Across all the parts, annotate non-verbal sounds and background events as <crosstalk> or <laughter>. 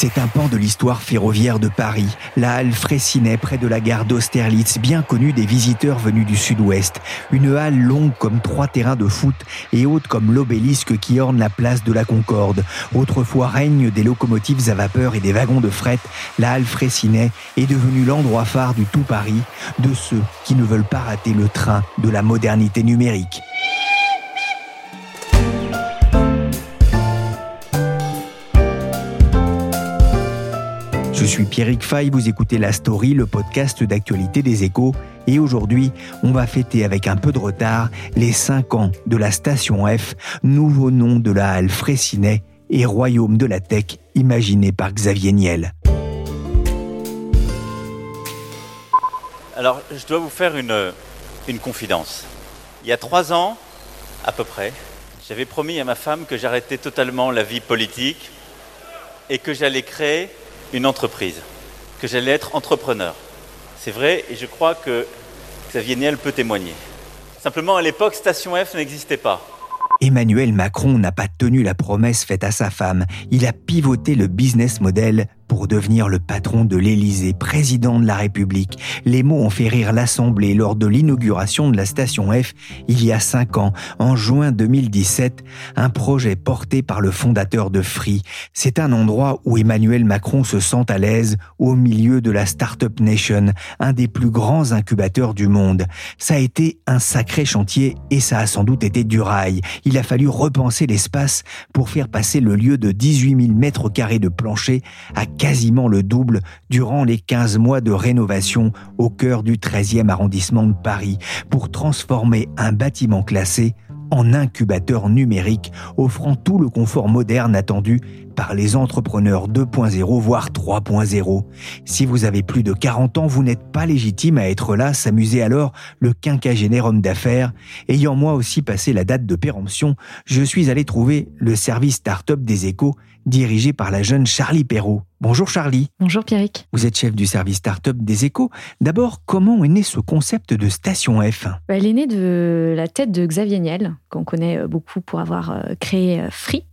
C'est un pan de l'histoire ferroviaire de Paris, la halle Fraissinet près de la gare d'Austerlitz, bien connue des visiteurs venus du sud-ouest. Une halle longue comme trois terrains de foot et haute comme l'obélisque qui orne la place de la Concorde. Autrefois règne des locomotives à vapeur et des wagons de fret, la halle Fraissinet est devenue l'endroit phare du tout Paris, de ceux qui ne veulent pas rater le train de la modernité numérique. Suis Pierrick Fay, vous écoutez La Story, le podcast d'actualité des échos. Et aujourd'hui, on va fêter avec un peu de retard les 5 ans de la station F, nouveau nom de la halle Fraissinet et royaume de la tech imaginé par Xavier Niel. Alors, je dois vous faire une, une confidence. Il y a trois ans, à peu près, j'avais promis à ma femme que j'arrêtais totalement la vie politique et que j'allais créer une entreprise, que j'allais être entrepreneur. C'est vrai et je crois que Xavier Niel peut témoigner. Simplement, à l'époque, Station F n'existait pas. Emmanuel Macron n'a pas tenu la promesse faite à sa femme. Il a pivoté le business model pour devenir le patron de l'Élysée, président de la République. Les mots ont fait rire l'Assemblée lors de l'inauguration de la station F il y a cinq ans, en juin 2017, un projet porté par le fondateur de Free. C'est un endroit où Emmanuel Macron se sent à l'aise au milieu de la Startup Nation, un des plus grands incubateurs du monde. Ça a été un sacré chantier et ça a sans doute été du rail. Il a fallu repenser l'espace pour faire passer le lieu de 18 000 mètres carrés de plancher quasiment le double durant les 15 mois de rénovation au cœur du 13e arrondissement de Paris pour transformer un bâtiment classé en incubateur numérique offrant tout le confort moderne attendu par les entrepreneurs 2.0 voire 3.0. Si vous avez plus de 40 ans, vous n'êtes pas légitime à être là, s'amuser alors le quinquagénaire homme d'affaires. Ayant moi aussi passé la date de péremption, je suis allé trouver le service start-up des échos dirigé par la jeune Charlie Perrault. Bonjour Charlie. Bonjour Pierrick. Vous êtes chef du service start-up des échos. D'abord, comment est né ce concept de station F? Bah, Elle est née de la tête de Xavier Niel, qu'on connaît euh, beaucoup pour avoir euh, créé euh, Free.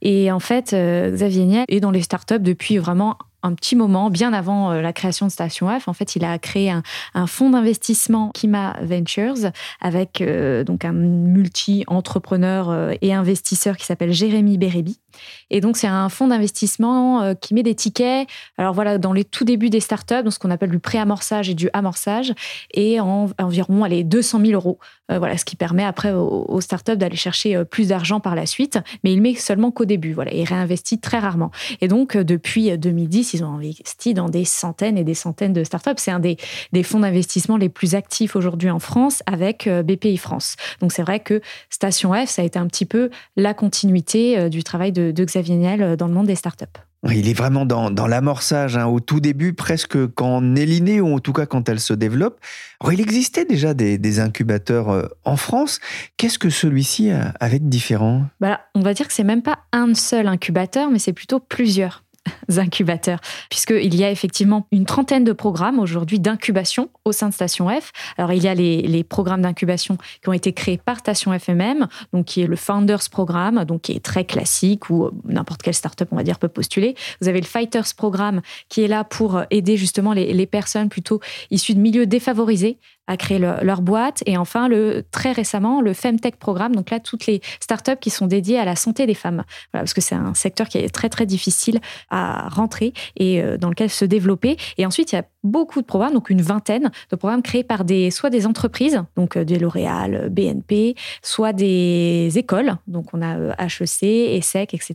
Et en fait, Xavier Niel est dans les startups depuis vraiment un petit moment, bien avant la création de Station F. En fait, il a créé un, un fonds d'investissement Kima Ventures avec euh, donc un multi-entrepreneur et investisseur qui s'appelle Jérémy Bérébi. Et donc, c'est un fonds d'investissement euh, qui met des tickets. Alors voilà, dans les tout débuts des startups, dans ce qu'on appelle du pré-amorçage et du amorçage, et en environ allez, 200 000 euros. Euh, voilà, ce qui permet après aux, startups d'aller chercher euh, plus d'argent par la suite. Mais il met seulement qu'au début. Voilà, il réinvestit très rarement. Et donc, depuis 2010, ils ont investi dans des centaines et des centaines de startups. C'est un des, fonds d'investissement les plus actifs aujourd'hui en France avec BPI France. Donc, c'est vrai que Station F, ça a été un petit peu la continuité du travail de, de Xavier Niel euh, dans le monde des startups. Il est vraiment dans, dans l'amorçage, hein, au tout début, presque quand elle est née, ou en tout cas quand elle se développe. Alors, il existait déjà des, des incubateurs euh, en France. Qu'est-ce que celui-ci avait de différent? Voilà, on va dire que c'est même pas un seul incubateur, mais c'est plutôt plusieurs <laughs> incubateurs, puisqu'il y a effectivement une trentaine de programmes aujourd'hui d'incubation au sein de Station F. Alors, il y a les, programmes d'incubation qui ont été créés par Station FMM, donc qui est le Founders Programme, donc qui est très classique, où euh, n'importe quelle startup, on va dire, peut postuler. Vous avez le Fighters Programme, qui est là pour aider justement les personnes plutôt issues de milieux défavorisés à créer leur, boîte. Et enfin, le, très récemment, le Femtech Programme, donc là, toutes les startups qui sont dédiées à la santé des femmes. Parce que c'est un secteur qui est très, très difficile à rentrer et euh, dans lequel se développer. Et ensuite, il y a beaucoup de programmes, donc une vingtaine de programmes créés par des, soit des entreprises, donc euh, des L'Oréal, euh, BNP, soit des écoles, donc on a HEC, ESSEC, etc.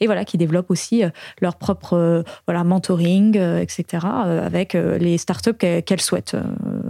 Et voilà, qui développent aussi leur propre voilà, mentoring, etc., avec les startups qu'elles souhaitent.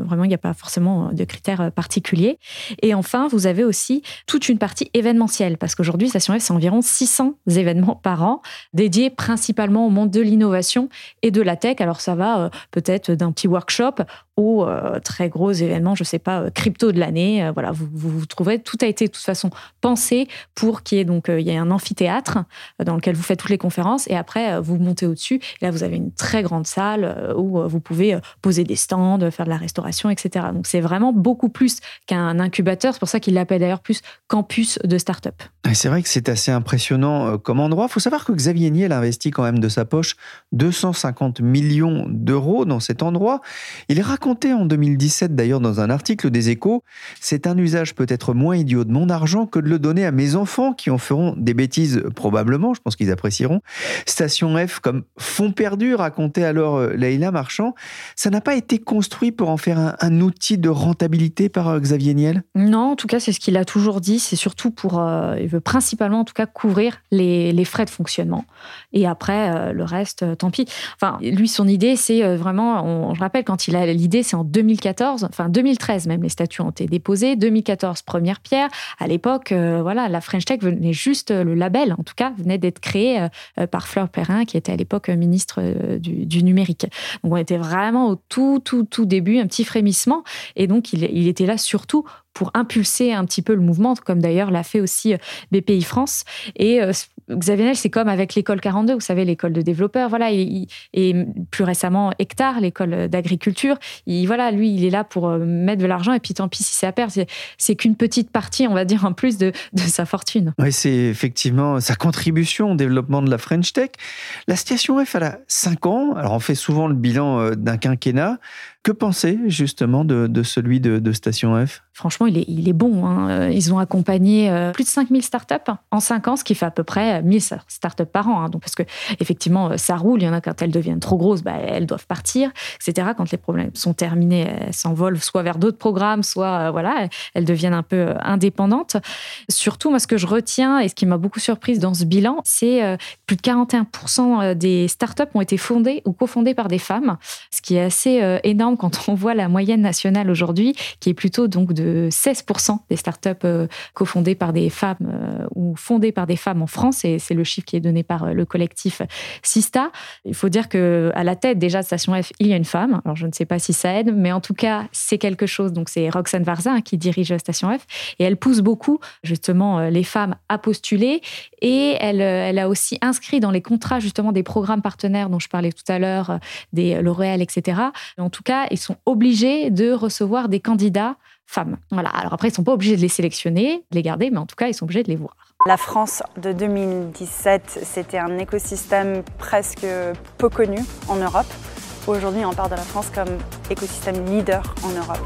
Euh, vraiment, il n'y a pas forcément de critères particuliers. Et enfin, vous avez aussi toute une partie événementielle, parce qu'aujourd'hui, Station F, c'est environ 600 événements par an, dédiés principalement au monde de l'innovation et de la tech. Alors ça va peut-être d'un petit workshop au très gros événement, je sais pas, crypto de l'année. voilà, vous, vous, trouverez, tout a été de toute façon pensé pour qu'il y ait donc il y ait un amphithéâtre dans lequel vous faites toutes les conférences et après vous montez au-dessus. Là, vous avez une très grande salle où vous pouvez poser des stands, faire de la restauration, etc. Donc c'est vraiment beaucoup plus qu'un incubateur. C'est pour ça qu'il l'appelle d'ailleurs plus campus de start-up. C'est vrai que c'est assez impressionnant euh, comme endroit. Il faut savoir que Xavier Niel investit quand même de sa poche 250 millions d'euros dans cet endroit. Il racontait en 2017 d'ailleurs dans un article des échos, c'est un usage peut-être moins idiot de mon argent que de le donner à mes enfants qui en feront des bêtises probablement, je pense qu'ils apprécieront. Station F comme fond perdu, racontait alors euh, Leïla Marchand. Ça n'a pas été construit pour en faire un, outil de rentabilité par euh, Xavier Niel? Non, en tout cas c'est ce qu'il a toujours dit, c'est surtout pour veut principalement, en tout cas, couvrir les, frais de fonctionnement. Et après, euh, le reste, euh, tant pis. Enfin, lui, son idée, c'est euh, vraiment, on, je rappelle, quand il a l'idée, c'est en 2014, enfin 2013 même, les statuts ont été déposés. 2014, première pierre. À l'époque, voilà, la French Tech venait juste, le label, en tout cas, venait d'être créé par Fleur Perrin, qui était à l'époque ministre du, numérique. Donc, on était vraiment au tout, tout, tout début, un petit frémissement. Et donc, il, était là surtout pour impulser un petit peu le mouvement, comme d'ailleurs l'a fait aussi euh, BPI France. Et euh, Xavier Niel, c'est comme avec l'école 42, vous savez, l'école de développeurs, voilà, et, plus récemment Hectare, l'école d'agriculture. Voilà, lui, il est là pour euh, mettre de l'argent, et puis tant pis si c'est à perdre, c'est qu'une petite partie, on va dire, en plus de, de sa fortune. Oui, c'est effectivement sa contribution au développement de la French Tech. La station F, elle a 5 ans, alors on fait souvent le bilan d'un quinquennat. Que penser justement de, celui de, Station F? Franchement, il est, bon. Hein. Euh, ils ont accompagné euh, plus de 5000 startups en 5 ans, ce qui fait à peu près 1000 startups par an. Hein. Donc, parce que effectivement, euh, ça roule. Il y en a quand elles deviennent trop grosses, bah, elles doivent partir, etc. Quand les problèmes sont terminés, elles s'envolent soit vers d'autres programmes, soit voilà, elles deviennent un peu indépendantes. Surtout, moi, ce que je retiens et ce qui m'a beaucoup surprise dans ce bilan, c'est plus de 41% des startups ont été fondées ou cofondées par des femmes, ce qui est assez énorme quand on voit la moyenne nationale aujourd'hui, qui est plutôt donc de 16% des startups euh, cofondées par des femmes euh, ou fondées par des femmes en France, et c'est le chiffre qui est donné par euh, le collectif Sista. Il faut dire que à la tête déjà de Station F, il y a une femme. Alors je ne sais pas si ça aide, mais en tout cas c'est quelque chose. Donc c'est Roxane Varza qui dirige Station F, et elle pousse beaucoup justement les femmes à postuler, et elle, elle a aussi inscrit dans les contrats justement des programmes partenaires dont je parlais tout à l'heure, des L'Oréal, etc. En tout cas, ils sont obligés de recevoir des candidats femmes. Voilà. Alors après, ils ne sont pas obligés de les sélectionner, de les garder, mais en tout cas, ils sont obligés de les voir. La France de 2017, c'était un écosystème presque peu connu en Europe. Aujourd'hui, on parle de la France comme écosystème leader en Europe.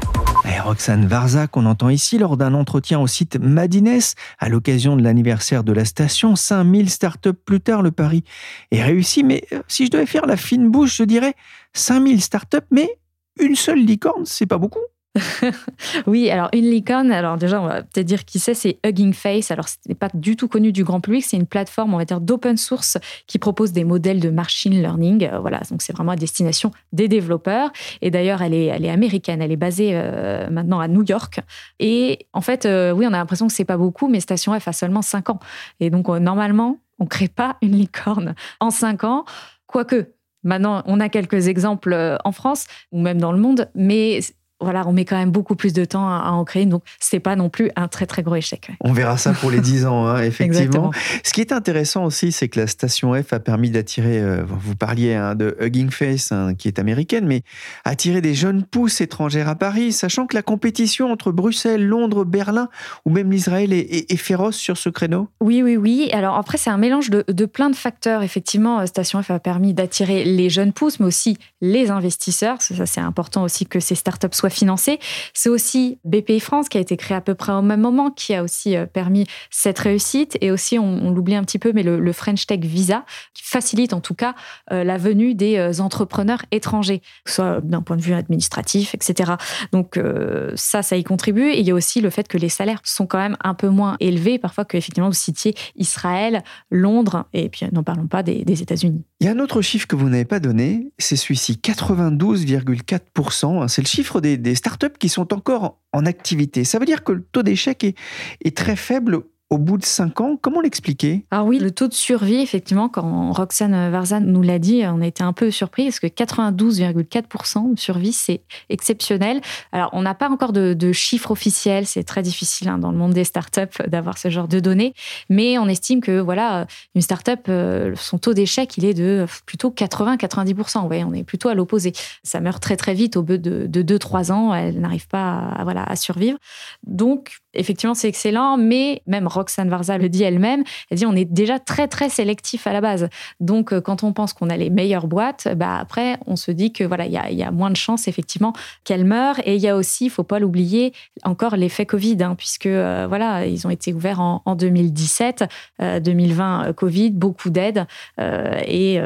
Et Roxane Varza, qu'on entend ici lors d'un entretien au site Madines, à l'occasion de l'anniversaire de la station, 5000 startups plus tard, le pari est réussi. Mais euh, si je devais faire la fine bouche, je dirais 5000 startups, mais une seule licorne, c'est pas beaucoup. <laughs> oui, alors une licorne, alors déjà, on va peut-être dire qui c'est, c'est Hugging Face. Alors, ce n'est pas du tout connu du grand public, c'est une plateforme, on va dire, d'open source qui propose des modèles de machine learning. Euh, voilà, donc c'est vraiment à destination des développeurs. Et d'ailleurs, elle est, elle est américaine, elle est basée euh, maintenant à New York. Et en fait, euh, oui, on a l'impression que c'est pas beaucoup, mais Station F a seulement 5 ans. Et donc, normalement, on ne crée pas une licorne en 5 ans. Quoique, Maintenant, on a quelques exemples en France ou même dans le monde, mais voilà, on met quand même beaucoup plus de temps à, en créer, donc c'est pas non plus un très très gros échec. On verra ça pour les 10 ans, hein, <laughs> effectivement. Ce qui est intéressant aussi, c'est que la station F a permis d'attirer, euh, vous parliez hein, de Hugging Face, hein, qui est américaine, mais attirer des jeunes pousses étrangères à Paris, sachant que la compétition entre Bruxelles, Londres, Berlin ou même l'Israël est, féroce sur ce créneau? Oui, oui, oui. Alors après, c'est un mélange de, de, plein de facteurs. Effectivement, euh, Station F a permis d'attirer les jeunes pousses, mais aussi les investisseurs. Ça, c'est important aussi que ces startups soient financé. C'est aussi BPI France qui a été créé à peu près au même moment, qui a aussi euh, permis cette réussite. Et aussi, on, l'oublie un petit peu, mais le, French Tech Visa, qui facilite en tout cas euh, la venue des euh, entrepreneurs étrangers, soit d'un point de vue administratif, etc. Donc ça, ça y contribue. Et il y a aussi le fait que les salaires sont quand même un peu moins élevés, parfois que effectivement vous citiez Israël, Londres, et puis n'en parlons pas des, États-Unis. Il y a un autre chiffre que vous n'avez pas donné, c'est celui-ci, 92,4%. Hein, c'est le chiffre des des, startups qui sont encore en activité. Ça veut dire que le taux d'échec est très faible au bout de cinq ans. Comment l'expliquer? Alors oui, le taux de survie, effectivement, quand Roxane Varzan nous l'a dit, on a été un peu surpris parce que 92,4% de survie, c'est exceptionnel. Alors, on n'a pas encore de, chiffres officiels, c'est très difficile hein, dans le monde des startups <laughs> d'avoir ce genre de données, mais on estime que voilà, une startup, euh, son taux d'échec, il est de plutôt 80-90%. Ouais, on est plutôt à l'opposé. Ça meurt très très vite au bout de 2-3 ans, elle n'arrive pas à, voilà, à survivre. Donc, effectivement, c'est excellent, mais même Roxane Varza le dit elle-même, elle dit on est déjà très très sélectif à la base. Donc euh, quand on pense qu'on a les meilleures boîtes, bah après on se dit que voilà il y a, moins de chances effectivement qu'elles meurent. Et il y a aussi, il faut pas l'oublier, encore l'effet Covid, hein, puisque euh, voilà ils ont été ouverts en, 2017, 2020 euh, Covid, beaucoup d'aides et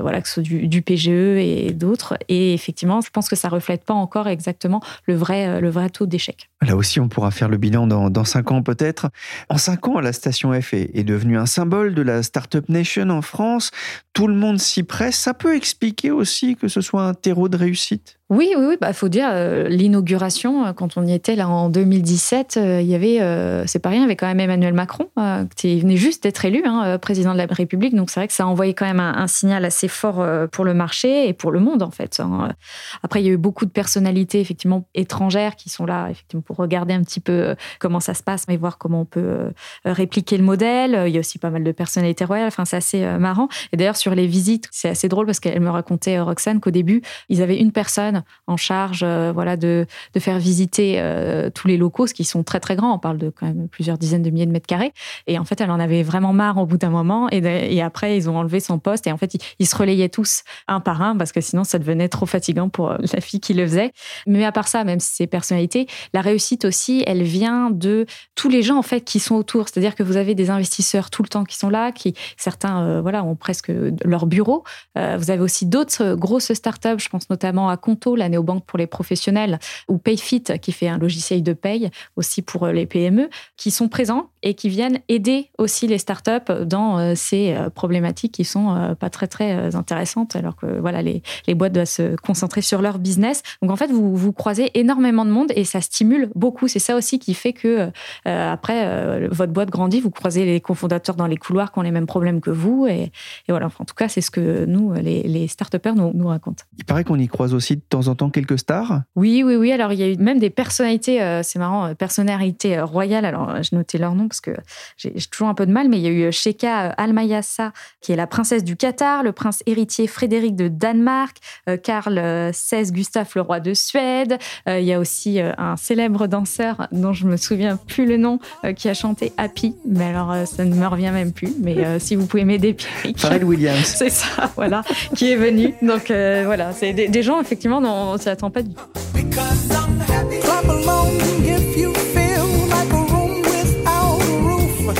voilà que ce soit du, PGE et d'autres. Et effectivement, je pense que ça reflète pas encore exactement le vrai le vrai taux d'échec. Là aussi, on pourra faire le bilan dans, cinq ans peut-être. En ans, la station F est, devenue un symbole de la Startup Nation en France. Tout le monde s'y presse. Ça peut expliquer aussi que ce soit un terreau de réussite oui, oui, oui. Bah, faut dire euh, l'inauguration euh, quand on y était là en 2017, euh, il y avait, c'est pas rien, il y avait quand même Emmanuel Macron qui venait juste d'être élu hein, président de la République. Donc c'est vrai que ça a envoyé quand même un, signal assez fort pour le marché et pour le monde en fait. Hein. Après, il y a eu beaucoup de personnalités effectivement étrangères qui sont là effectivement pour regarder un petit peu comment ça se passe et voir comment on peut répliquer le modèle. Il y a aussi pas mal de personnalités royales. Enfin, c'est assez marrant. Et d'ailleurs sur les visites, c'est assez drôle parce qu'elle me racontait Roxane qu'au début ils avaient une personne en charge euh, voilà, de, de, faire visiter euh, tous les locaux, ce qui sont très très grands. On parle de quand même plusieurs dizaines de milliers de mètres carrés. Et en fait, elle en avait vraiment marre au bout d'un moment. Et, et, après, ils ont enlevé son poste. Et en fait, ils, se relayaient tous un par un parce que sinon, ça devenait trop fatigant pour euh, la fille qui le faisait. Mais à part ça, même si c'est personnalité, la réussite aussi, elle vient de tous les gens en fait qui sont autour. C'est-à-dire que vous avez des investisseurs tout le temps qui sont là, qui certains voilà ont presque leur bureau. vous avez aussi d'autres grosses startups. Je pense notamment à Conto la néobanque pour les professionnels, ou Payfit, qui fait un logiciel de paye aussi pour euh, les PME, qui sont présents et qui viennent aider aussi les startups dans euh, ces euh, problématiques qui sont pas très très intéressantes, alors que voilà les, les boîtes doivent se concentrer sur leur business. Donc en fait, vous, vous croisez énormément de monde et ça stimule beaucoup. C'est ça aussi qui fait que après votre boîte grandit, vous croisez les cofondateurs dans les couloirs qui ont les mêmes problèmes que vous et, voilà. en tout cas, c'est ce que nous les, les nous, nous racontent. Il paraît qu'on y croise aussi temps en temps quelques stars Oui, oui, oui. Alors, il y a eu même des personnalités, euh, c'est marrant, euh, personnalités euh, royales. Alors, j'ai noté leur nom parce que j'ai toujours un peu de mal, mais il y a eu Sheikha Al-Mayassa, qui est la princesse du Qatar, le prince héritier Frédéric de Danemark, Karl XVI Gustave, le roi de Suède. il y a aussi un célèbre danseur dont je me souviens plus le nom, qui a chanté Happy. Mais alors, ça ne me revient même plus. Mais si vous pouvez m'aider, Pierre. Pharrell Williams. <laughs> c'est ça, voilà, qui est venu. Donc, voilà, c'est des, des gens, effectivement, dont on s'y attend pas du tout.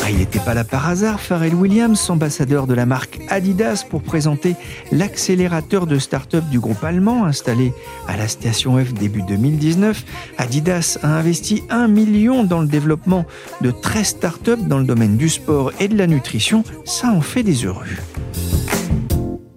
Ah, il n'était pas là par hasard, Pharrell Williams, ambassadeur de la marque Adidas, pour présenter l'accélérateur de start-up du groupe allemand installé à la station F début 2019. Adidas a investi un million dans le développement de 13 start-up dans le domaine du sport et de la nutrition. Ça en fait des heureux.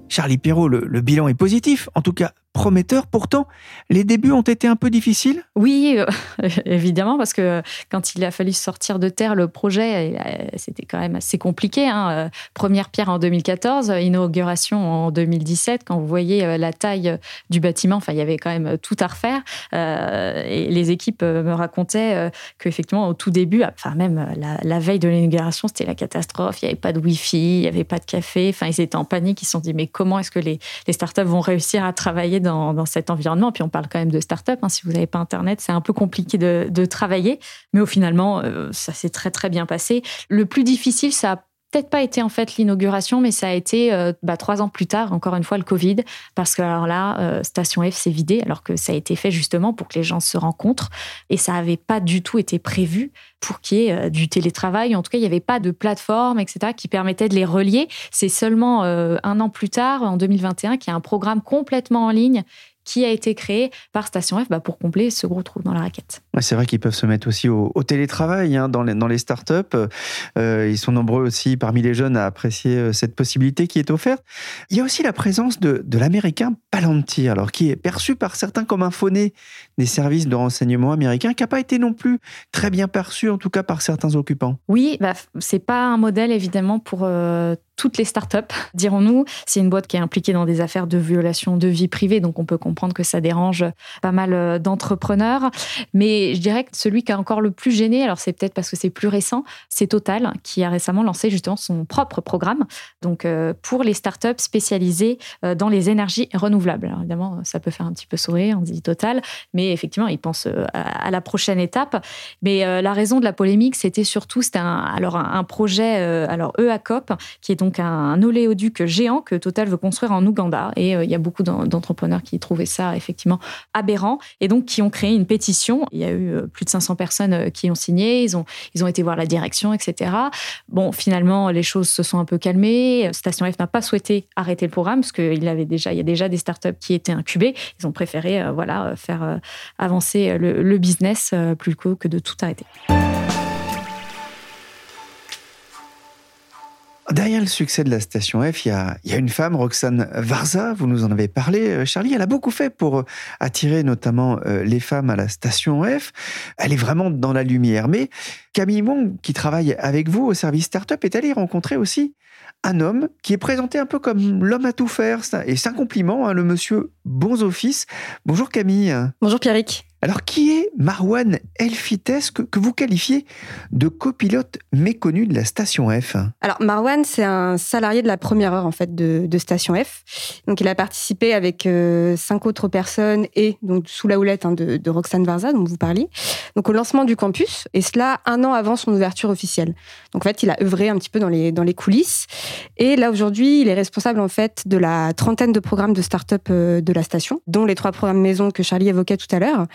Charlie Perrault, le bilan est positif, en tout cas prometteur. Pourtant, les débuts ont été un peu difficiles Oui, euh, <laughs> évidemment, parce que quand il a fallu sortir de terre le projet, euh, c'était quand même assez compliqué. Hein. Euh, première pierre en 2014, inauguration en 2017. Quand vous voyez la taille du bâtiment, il y avait quand même tout à refaire. et les équipes me racontaient qu'effectivement, au tout début, enfin, même la, veille de l'inauguration, c'était la catastrophe. Il n'y avait pas de Wi-Fi, il n'y avait pas de café. Ils étaient en panique. Ils se sont dit, mais comment est-ce que les, les startups vont réussir à travailler dans, cet environnement. Puis on parle quand même de start-up. Hein. Si vous n'avez pas Internet, c'est un peu compliqué de, travailler. Mais au finalement, euh, ça s'est très très bien passé. Le plus difficile, ça a peut-être pas été en fait l'inauguration, mais ça a été euh, bah, trois ans plus tard, encore une fois, le Covid, parce que alors là, euh, Station F s'est vidée, alors que ça a été fait justement pour que les gens se rencontrent, et ça n'avait pas du tout été prévu pour qu'il y ait du télétravail. En tout cas, il n'y avait pas de plateforme, etc., qui permettait de les relier. C'est seulement un an plus tard, en 2021, qu'il y a un programme complètement en ligne qui a été créé par Station F bah, pour combler ce gros trou dans la raquette. c'est vrai qu'ils peuvent se mettre aussi au, télétravail hein, dans, les, startups. Euh, ils sont nombreux aussi parmi les jeunes à apprécier euh, cette possibilité qui est offerte. Il y a aussi la présence de, de l'américain Palantir, alors qui est perçu par certains comme un fauné des services de renseignement américains, qui n'a pas été non plus très bien perçu, en tout cas par certains occupants. Oui, bah, c'est pas un modèle évidemment pour euh, toutes les startups, <laughs> dirons-nous. C'est une boîte qui est impliquée dans des affaires de violation de vie privée, donc on peut comprendre que ça dérange pas mal euh, d'entrepreneurs. Mais je dirais que celui qui a encore le plus gêné, alors c'est peut-être parce que c'est plus récent, c'est Total qui a récemment lancé justement son propre programme, donc euh, pour les startups spécialisées dans les énergies renouvelables. Évidemment, ça peut faire un petit peu sourire, on dit Total, mais effectivement, ils pensent à la prochaine étape. Mais la raison de la polémique, c'était surtout c'était un, alors un, projet, alors EACOP, qui est donc un, oléoduc géant que Total veut construire en Ouganda. Et euh, il y a beaucoup d'entrepreneurs qui trouvaient ça effectivement aberrant et donc qui ont créé une pétition. Il y a eu euh, plus de 500 personnes euh, qui ont signé. Ils ont, ils ont été voir la direction, etc. Bon, finalement, les choses se sont un peu calmées. Station F n'a pas souhaité arrêter le programme parce qu'il avait déjà, il y a déjà des startups qui étaient incubées. Ils ont préféré, voilà, faire avancer le, le business plutôt que de tout arrêter. Derrière le succès de la station F, il y a, une femme, Roxane Varza, vous nous en avez parlé, euh, Charlie, elle a beaucoup fait pour euh, attirer notamment euh, les femmes à la station F. Elle est vraiment dans la lumière. Mais Camille Wong, qui travaille avec vous au service startup, est allée rencontrer aussi un homme qui est présenté un peu comme l'homme à tout faire. Et c'est un compliment, hein, le monsieur Bons Office. Bonjour Camille. Bonjour Pierrick. Alors, qui est Marwan Elfites que, vous qualifiez de copilote méconnu de la station F? Alors, Marwan, c'est un salarié de la première heure en fait de, Station F. Donc, il a participé avec euh, cinq autres personnes et donc sous la houlette hein, de, Roxane Varza, dont vous parliez, donc au lancement du campus, et cela un an avant son ouverture officielle. Donc, en fait, il a œuvré un petit peu dans les, dans les coulisses. Et là, aujourd'hui, il est responsable en fait de la trentaine de programmes de start-up euh, de la station, dont les trois programmes maison que Charlie évoquait tout à l'heure.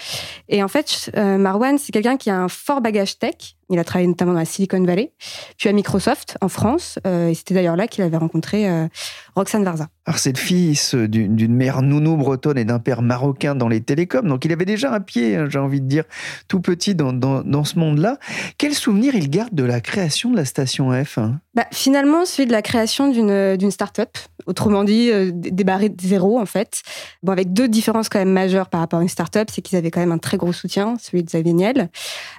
Et en fait, euh, Marwan, c'est quelqu'un qui a un fort bagage tech. Il a travaillé notamment dans la Silicon Valley, puis à Microsoft en France. Euh, et c'était d'ailleurs là qu'il avait rencontré euh, Roxane Varza. Alors, c'est le fils d'une mère nounou bretonne et d'un père marocain dans les télécoms. Donc, il avait déjà un pied, hein, j'ai envie de dire, tout petit dans, dans, ce monde-là. Quel souvenir il garde de la création de la station F hein? Bah, Finalement, celui de la création d'une start-up. Autrement dit, euh, débarrer de zéro, en fait. Bon, avec deux différences quand même majeures par rapport à une start-up, c'est qu'ils avaient quand même un très gros soutien, celui de Xavier Niel,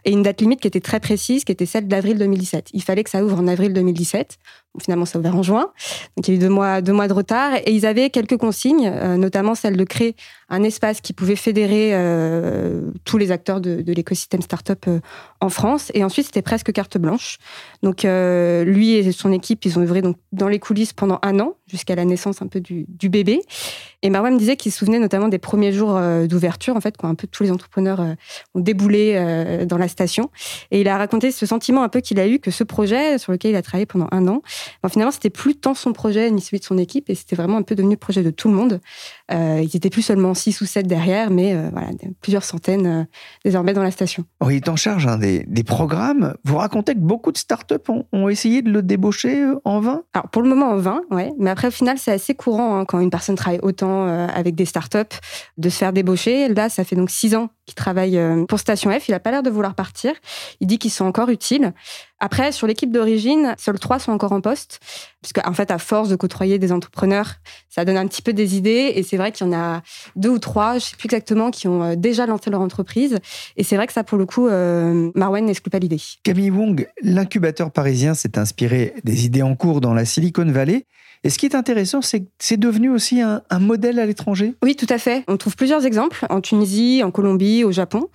et une date limite qui était très précise, qui était celle d'avril 2017. Il fallait que ça ouvre en avril 2017 finalement, ça a ouvert en juin. Donc, il y a eu deux mois, deux mois de retard. Et ils avaient quelques consignes, euh, notamment celle de créer un espace qui pouvait fédérer euh, tous les acteurs de, de l'écosystème startup euh, en France. Et ensuite, c'était presque carte blanche. Donc, lui et son équipe, ils ont œuvré donc, dans les coulisses pendant un an, jusqu'à la naissance un peu du, du bébé. Et Marwan me disait qu'il se souvenait notamment des premiers jours d'ouverture, en fait, quand un peu tous les entrepreneurs ont déboulé dans la station. Et il a raconté ce sentiment un peu qu'il a eu que ce projet, sur lequel il a travaillé pendant un an, finalement, c'était plus tant son projet ni celui de son équipe, et c'était vraiment un peu devenu le projet de tout le monde. Euh, ils étaient plus seulement six ou sept derrière, mais euh, voilà, plusieurs centaines euh, désormais dans la station. il est en charge hein, des, programmes. Vous racontez que beaucoup de startups ont, ont essayé de le débaucher en vain? Alors, pour le moment, en vain, ouais. Mais après, au final, c'est assez courant hein, quand une personne travaille autant avec des startups de se faire débaucher. Là, ça fait donc six ans qu'il travaille pour Station F. Il n'a pas l'air de vouloir partir. Il dit qu'ils sont encore utiles. Après, sur l'équipe d'origine, seuls trois sont encore en poste, puisque en fait, à force de côtoyer des entrepreneurs, ça donne un petit peu des idées. Et c'est vrai qu'il y en a deux ou trois, je sais plus exactement, qui ont euh, déjà lancé leur entreprise. Et c'est vrai que ça, pour le coup, euh, Marwen n'exclut pas l'idée. Camille Wong, l'incubateur parisien s'est inspiré des idées en cours dans la Silicon Valley. Et ce qui est intéressant, c'est que c'est devenu aussi un, modèle à l'étranger? Oui, tout à fait. On trouve plusieurs exemples en Tunisie, en Colombie, au Japon.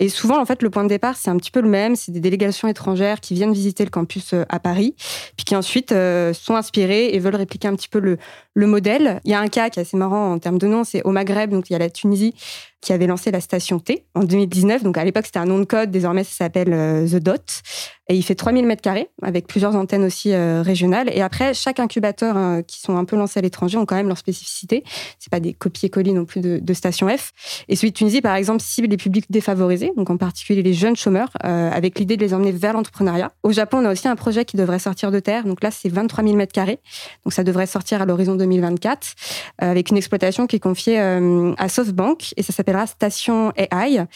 Et souvent, en fait, le point de départ, c'est un petit peu le même. C'est des délégations étrangères qui viennent visiter le campus euh, à Paris, puis qui ensuite euh, sont inspirées et veulent répliquer un petit peu le, le modèle. Il y a un cas qui est assez marrant en termes de nom, c'est au Maghreb, donc il y a la Tunisie qui avait lancé la station T en 2019. Donc à l'époque, c'était un nom de code. Désormais, ça s'appelle euh, The Dot. Et il fait 3000 mètres carrés avec plusieurs antennes aussi régionales. Et après, chaque incubateur qui sont un peu lancés à l'étranger ont quand même leur spécificité. C'est pas des copier-coller non plus de, de, station F. Et celui de Tunisie, par exemple, cible les publics défavorisés. Donc en particulier les jeunes chômeurs, euh, avec l'idée de les emmener vers l'entrepreneuriat. Au Japon, on a aussi un projet qui devrait sortir de terre. Donc là, c'est 23 000 mètres carrés. Donc ça devrait sortir à l'horizon 2024, euh, avec une exploitation qui est confiée euh, à SoftBank et ça s'appellera Station AI.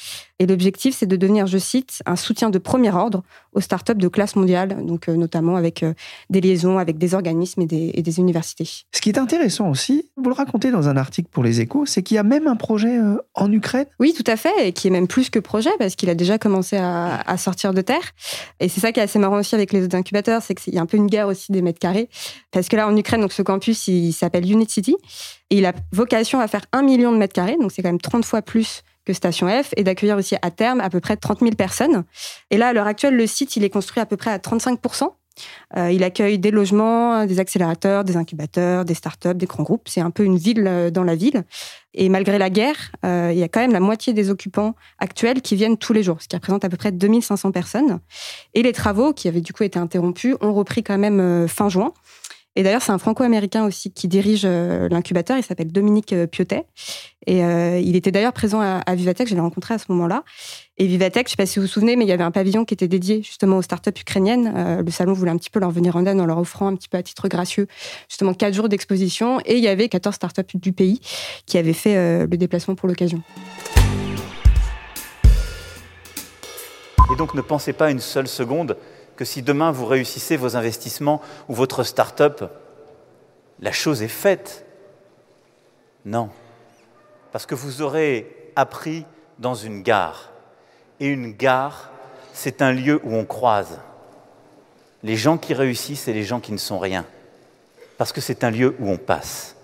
Et l'objectif, c'est de devenir, je cite, un soutien de premier ordre aux startups de classe mondiale, donc notamment avec des liaisons avec des organismes et des, et des, universités. Ce qui est intéressant aussi, vous le racontez dans un article pour les Échos, c'est qu'il y a même un projet en Ukraine. Oui, tout à fait, et qui est même plus que projet parce qu'il a déjà commencé à, à, sortir de terre. Et c'est ça qui est assez marrant aussi avec les autres incubateurs, c'est qu'il y a un peu une guerre aussi des mètres carrés. Parce que là, en Ukraine, donc ce campus, il s'appelle Unit City et il a vocation à faire un million de mètres carrés, donc c'est quand même 30 fois plus que Station F, et d'accueillir aussi à terme à peu près 30 000 personnes. Et là, à l'heure actuelle, le site, il est construit à peu près à 35 euh, il accueille des logements, des accélérateurs, des incubateurs, des startups, des grands groupes. C'est un peu une ville euh, dans la ville. Et malgré la guerre, euh, il y a quand même la moitié des occupants actuels qui viennent tous les jours, ce qui représente à peu près 2500 personnes. Et les travaux, qui avaient du coup été interrompus, ont repris quand même fin juin. Et d'ailleurs, c'est un franco-américain aussi qui dirige euh, l'incubateur. Il s'appelle Dominique euh, Piotet. Et euh, il était d'ailleurs présent à, Vivatech. Je l'ai rencontré à ce moment-là. Et Vivatech, je ne sais pas si vous vous souvenez, mais il y avait un pavillon qui était dédié justement aux startups ukrainiennes. le salon voulait un petit peu leur venir en aide en leur offrant un petit peu à titre gracieux justement quatre jours d'exposition. Et il y avait 14 startups du pays qui avaient fait le déplacement pour l'occasion. Et donc ne pensez pas une seule seconde que si demain vous réussissez vos investissements ou votre start-up, la chose est faite. Non. Parce que vous aurez appris dans une gare. Et une gare, c'est un lieu où on croise les gens qui réussissent et les gens qui ne sont rien. Parce que c'est un lieu où on passe.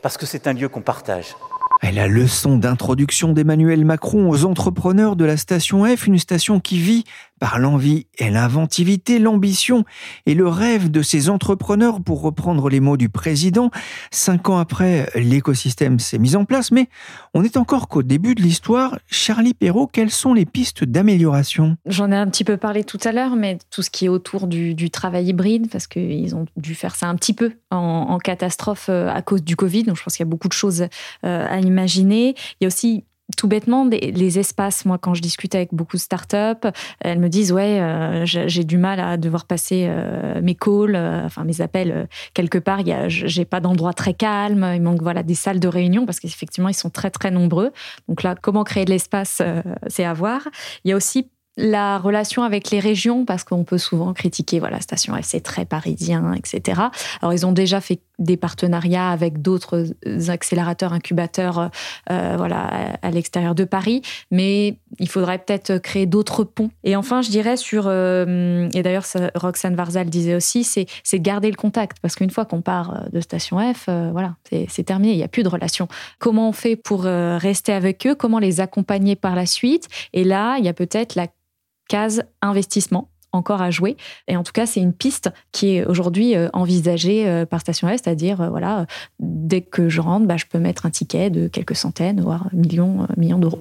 Parce que c'est un lieu qu'on partage. La leçon d'introduction d'Emmanuel Macron aux entrepreneurs de la station F, une station qui vit par l'envie et l'inventivité, l'ambition et le rêve de ces entrepreneurs, pour reprendre les mots du président. Cinq ans après, l'écosystème s'est mis en place, mais on est encore qu'au début de l'histoire. Charlie Perrault, quelles sont les pistes d'amélioration? J'en ai un petit peu parlé tout à l'heure, mais tout ce qui est autour du, travail hybride, parce qu'ils ont dû faire ça un petit peu en, catastrophe euh, à cause du Covid, donc je pense qu'il y a beaucoup de choses euh, à imaginer. Il y a aussi tout bêtement, les espaces, moi, quand je discute avec beaucoup de startups, elles me disent Ouais, euh, j'ai du mal à devoir passer euh, mes calls, euh, enfin mes appels quelque part. J'ai pas d'endroit très calme. Il manque voilà, des salles de réunion parce qu'effectivement, ils sont très, très nombreux. Donc là, comment créer de l'espace, c'est à voir. Il y a aussi la relation avec les régions, parce qu'on peut souvent critiquer, voilà, Station F, c'est très parisien, etc. Alors, ils ont déjà fait des partenariats avec d'autres accélérateurs, incubateurs, euh, voilà, à, l'extérieur de Paris, mais il faudrait peut-être créer d'autres ponts. Et enfin, je dirais sur, euh, et d'ailleurs, Roxane Varzal disait aussi, c'est garder le contact, parce qu'une fois qu'on part euh, de Station F, voilà, c'est terminé, il n'y a plus de relation. Comment on fait pour rester avec eux? Comment les accompagner par la suite? Et là, il y a peut-être la case investissement encore à jouer. Et en tout cas, c'est une piste qui est aujourd'hui euh, envisagée euh, par Station Est, c'est-à-dire, euh, voilà, dès que je rentre, bah, je peux mettre un ticket de quelques centaines, voire millions, millions d'euros.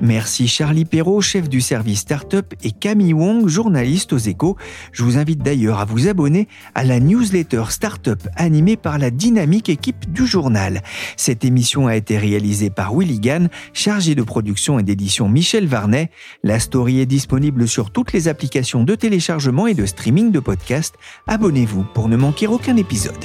Merci Charlie Perrault, chef du service Startup, et Camille Wong, journaliste aux échos. Je vous invite d'ailleurs à vous abonner à la newsletter Startup animée par la dynamique équipe du journal. Cette émission a été réalisée par Willy Gann, chargé de production et d'édition Michel Varnet. La story est disponible sur toutes les applications de téléchargement et de streaming de podcasts. Abonnez-vous pour ne manquer aucun épisode.